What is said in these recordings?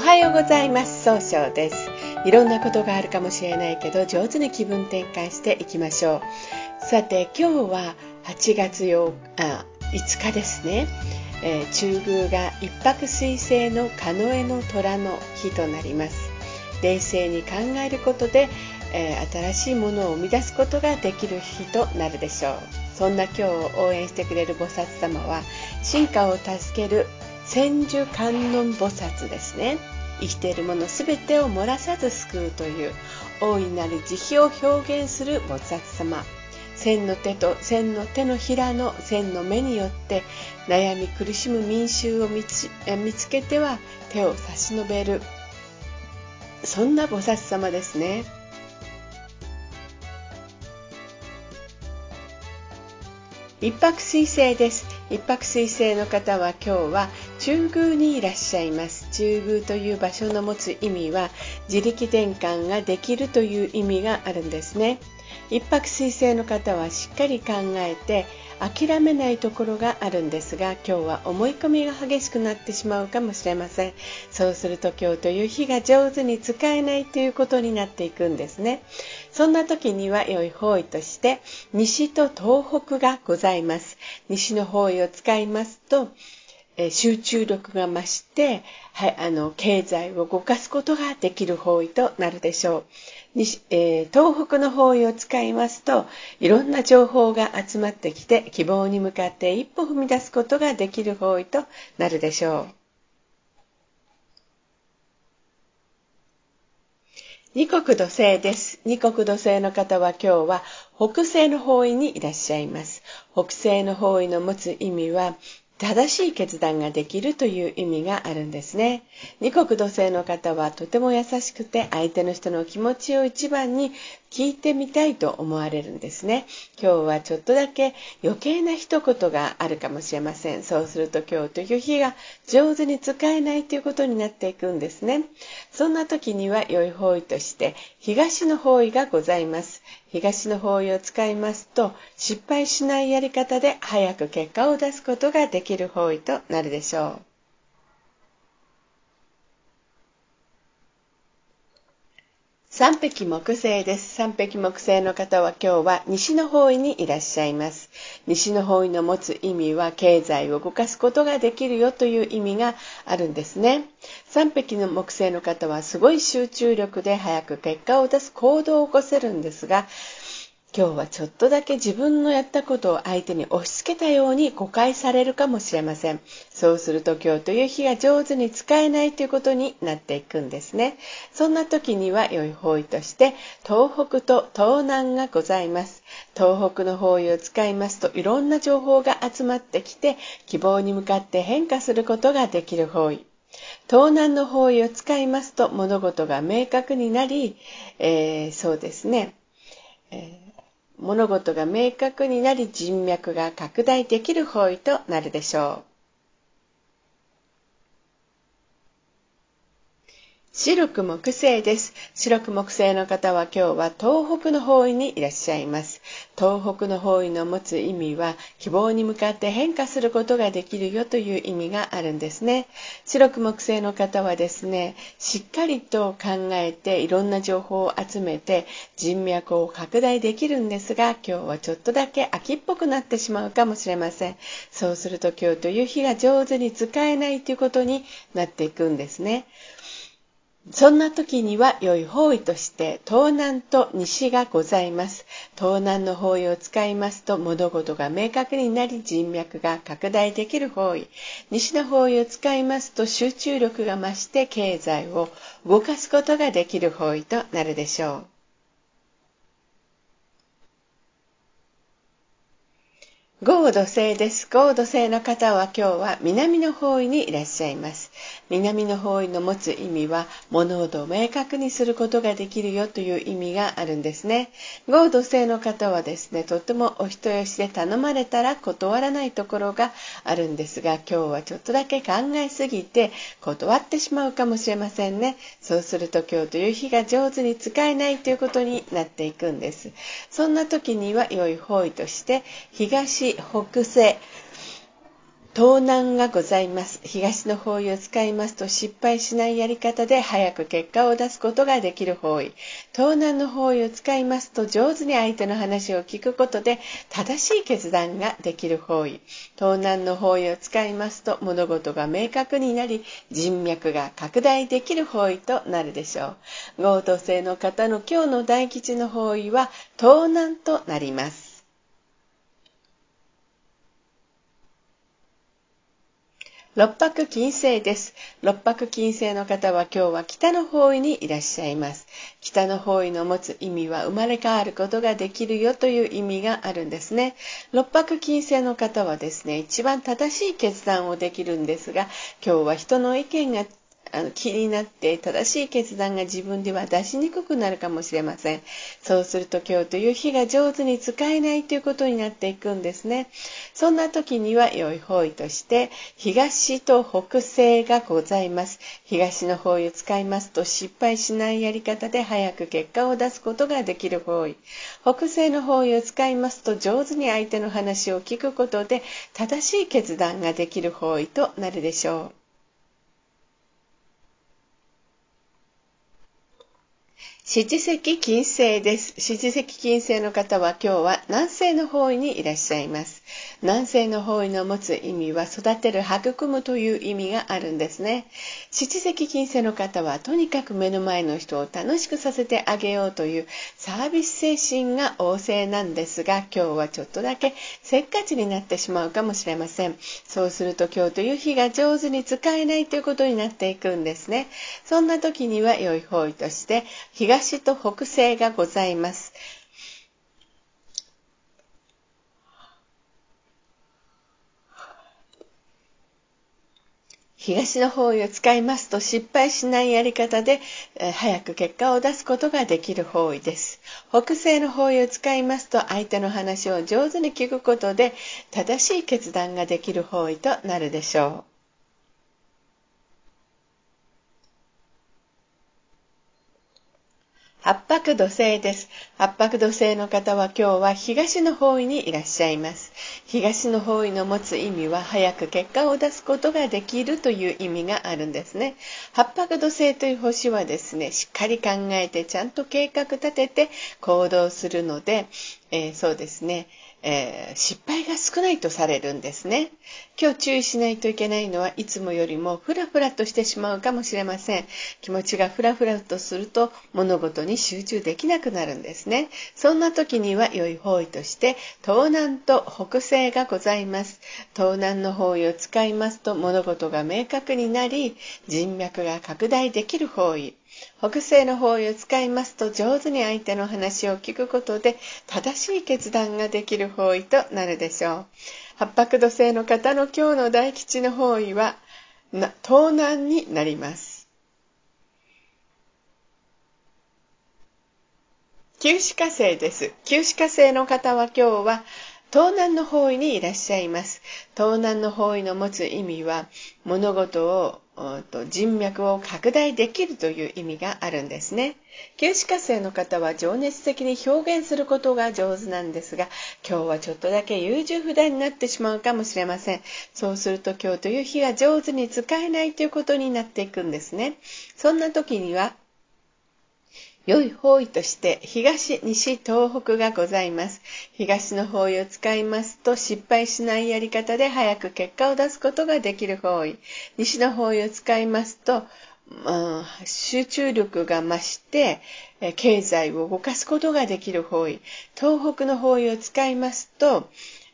はようございます。総称です。いろんなことがあるかもしれないけど上手に気分転換していきましょう。さて今日は8月8あ5日ですね、えー、中宮が一泊水星のカノエの虎の日となります。冷静に考えることで、えー、新しいものを生み出すことができる日となるでしょう。そんな今日を応援してくれる菩薩様は進化を助ける千手観音菩薩ですね生きているもの全てを漏らさず救うという大いなる慈悲を表現する菩薩様千の手と千の手のひらの千の目によって悩み苦しむ民衆を見つけては手を差し伸べるそんな菩薩様ですね。一泊水星です。一泊水星の方は今日は中宮にいらっしゃいます。中宮という場所の持つ意味は自力転換ができるという意味があるんですね。一泊水星の方はしっかり考えて諦めないところがあるんですが今日は思い込みが激しくなってしまうかもしれませんそうすると今日という日が上手に使えないということになっていくんですねそんな時には良い方位として西と東北がございます西の方位を使いますと集中力が増して、はい、あの経済を動かすことができる方位となるでしょう。西えー、東北の方位を使いますといろんな情報が集まってきて希望に向かって一歩踏み出すことができる方位となるでしょう。二国土星です。二国土星の方は今日は北西の方位にいらっしゃいます。北西の方位の持つ意味は正しい決断ができるという意味があるんですね。二国土星の方はとても優しくて相手の人の気持ちを一番に聞いてみたいと思われるんですね。今日はちょっとだけ余計な一言があるかもしれません。そうすると今日という日が上手に使えないということになっていくんですね。そんな時には良い方位として東の方位がございます。東の方位を使いますと失敗しないやり方で早く結果を出すことができる方位となるでしょう。三匹木星です。三匹木星の方は今日は西の方位にいらっしゃいます。西の方位の持つ意味は経済を動かすことができるよという意味があるんですね。三匹の木星の方はすごい集中力で早く結果を出す行動を起こせるんですが、今日はちょっとだけ自分のやったことを相手に押し付けたように誤解されるかもしれません。そうすると今日という日が上手に使えないということになっていくんですね。そんな時には良い方位として東北と東南がございます。東北の方位を使いますといろんな情報が集まってきて希望に向かって変化することができる方位。東南の方位を使いますと物事が明確になり、えー、そうですね、えー物事が明確になり人脈が拡大できる方位となるでしょう。白く木星です。白く木星の方は今日は東北の方位にいらっしゃいます。東北の方位の持つ意味は希望に向かって変化することができるよという意味があるんですね。白く木星の方はですね、しっかりと考えていろんな情報を集めて人脈を拡大できるんですが、今日はちょっとだけ秋っぽくなってしまうかもしれません。そうすると今日という日が上手に使えないということになっていくんですね。そんな時には良い方位として東南と西がございます。東南の方位を使いますと物事が明確になり人脈が拡大できる方位。西の方位を使いますと集中力が増して経済を動かすことができる方位となるでしょう。豪土星です。豪土星の方は今日は南の方位にいらっしゃいます。南の方位の持つ意味は物事を明確にすることができるよという意味があるんですね。豪土星の方はですね、とってもお人よしで頼まれたら断らないところがあるんですが、今日はちょっとだけ考えすぎて断ってしまうかもしれませんね。そうすると今日という日が上手に使えないということになっていくんです。そんな時には良い方位として東、北西、盗難がございます。東の方位を使いますと失敗しないやり方で早く結果を出すことができる方位。盗難の方位を使いますと上手に相手の話を聞くことで正しい決断ができる方位。盗難の方位を使いますと物事が明確になり人脈が拡大できる方位となるでしょう。合同性の方の今日の大吉の方位は盗難となります。六白金星です。六白金星の方は今日は北の方位にいらっしゃいます。北の方位の持つ意味は生まれ変わることができるよという意味があるんですね。六白金星の方はですね、一番正しい決断をできるんですが、今日は人の意見があの気になって正しい決断が自分では出しにくくなるかもしれません。そうすると今日という日が上手に使えないということになっていくんですね。そんな時には良い方位として東と北西がございます。東の方位を使いますと失敗しないやり方で早く結果を出すことができる方位。北西の方位を使いますと上手に相手の話を聞くことで正しい決断ができる方位となるでしょう。七石金星です。七石金星の方は今日は南西の方位にいらっしゃいます。南西の方位の持つ意味は育てる、育むという意味があるんですね。七石金星の方はとにかく目の前の人を楽しくさせてあげようというサービス精神が旺盛なんですが、今日はちょっとだけせっかちになってしまうかもしれません。そうすると今日という日が上手に使えないということになっていくんですね。そんな時には良い方位として東と北西がございます。東の方位を使いますと失敗しないやり方で、え早く結果を出すことができる方位です。北西の方位を使いますと相手の話を上手に聞くことで正しい決断ができる方位となるでしょう。八白土星です。八白土星の方は今日は東の方位にいらっしゃいます。東の方位の持つ意味は早く結果を出すことができるという意味があるんですね。八白土星という星はですね、しっかり考えてちゃんと計画立てて行動するので、えー、そうですね、えー、失敗が少ないとされるんですね。今日注意しないといけないのはいつもよりもフラフラとしてしまうかもしれません。気持ちがフラフラとすると物事に集中できなくなるんですね。そんな時には良い方位として東南と北西がございます。東南の方位を使いますと物事が明確になり人脈が拡大できる方位。北西の方位を使いますと上手に相手の話を聞くことで正しい決断ができる方位となるでしょう。八白土星の方の今日の大吉の方位は東南になります。九死火星です。九死火星の方は今日は東南の方位にいらっしゃいます。東南の方位の持つ意味は物事を人脈を拡大できるという意味があるんですね。九死火星の方は情熱的に表現することが上手なんですが、今日はちょっとだけ優柔不断になってしまうかもしれません。そうすると今日という日が上手に使えないということになっていくんですね。そんな時には良い方位として東、西、東北がございます。東の方位を使いますと失敗しないやり方で早く結果を出すことができる方位。西の方位を使いますと、まあ、集中力が増して、経済を動かすことができる方位。東北の方位を使いますと、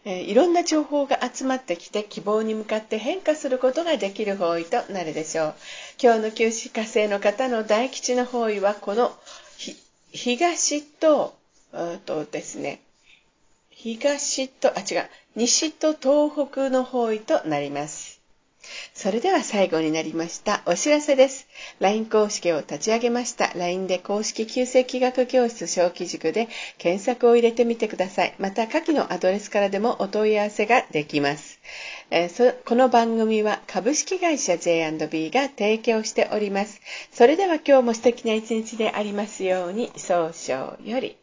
えいろんな情報が集まってきて希望に向かって変化することができる方位となるでしょう。今日の九死火星の方の大吉の方位はこの東と、とですね、東と、あ、違う、西と東北の方位となります。それでは最後になりました。お知らせです。LINE 公式を立ち上げました。LINE で公式旧世気学教室小規塾で検索を入れてみてください。また、下記のアドレスからでもお問い合わせができます。えー、この番組は株式会社 J&B が提供しております。それでは今日も素敵な一日でありますように、早々より。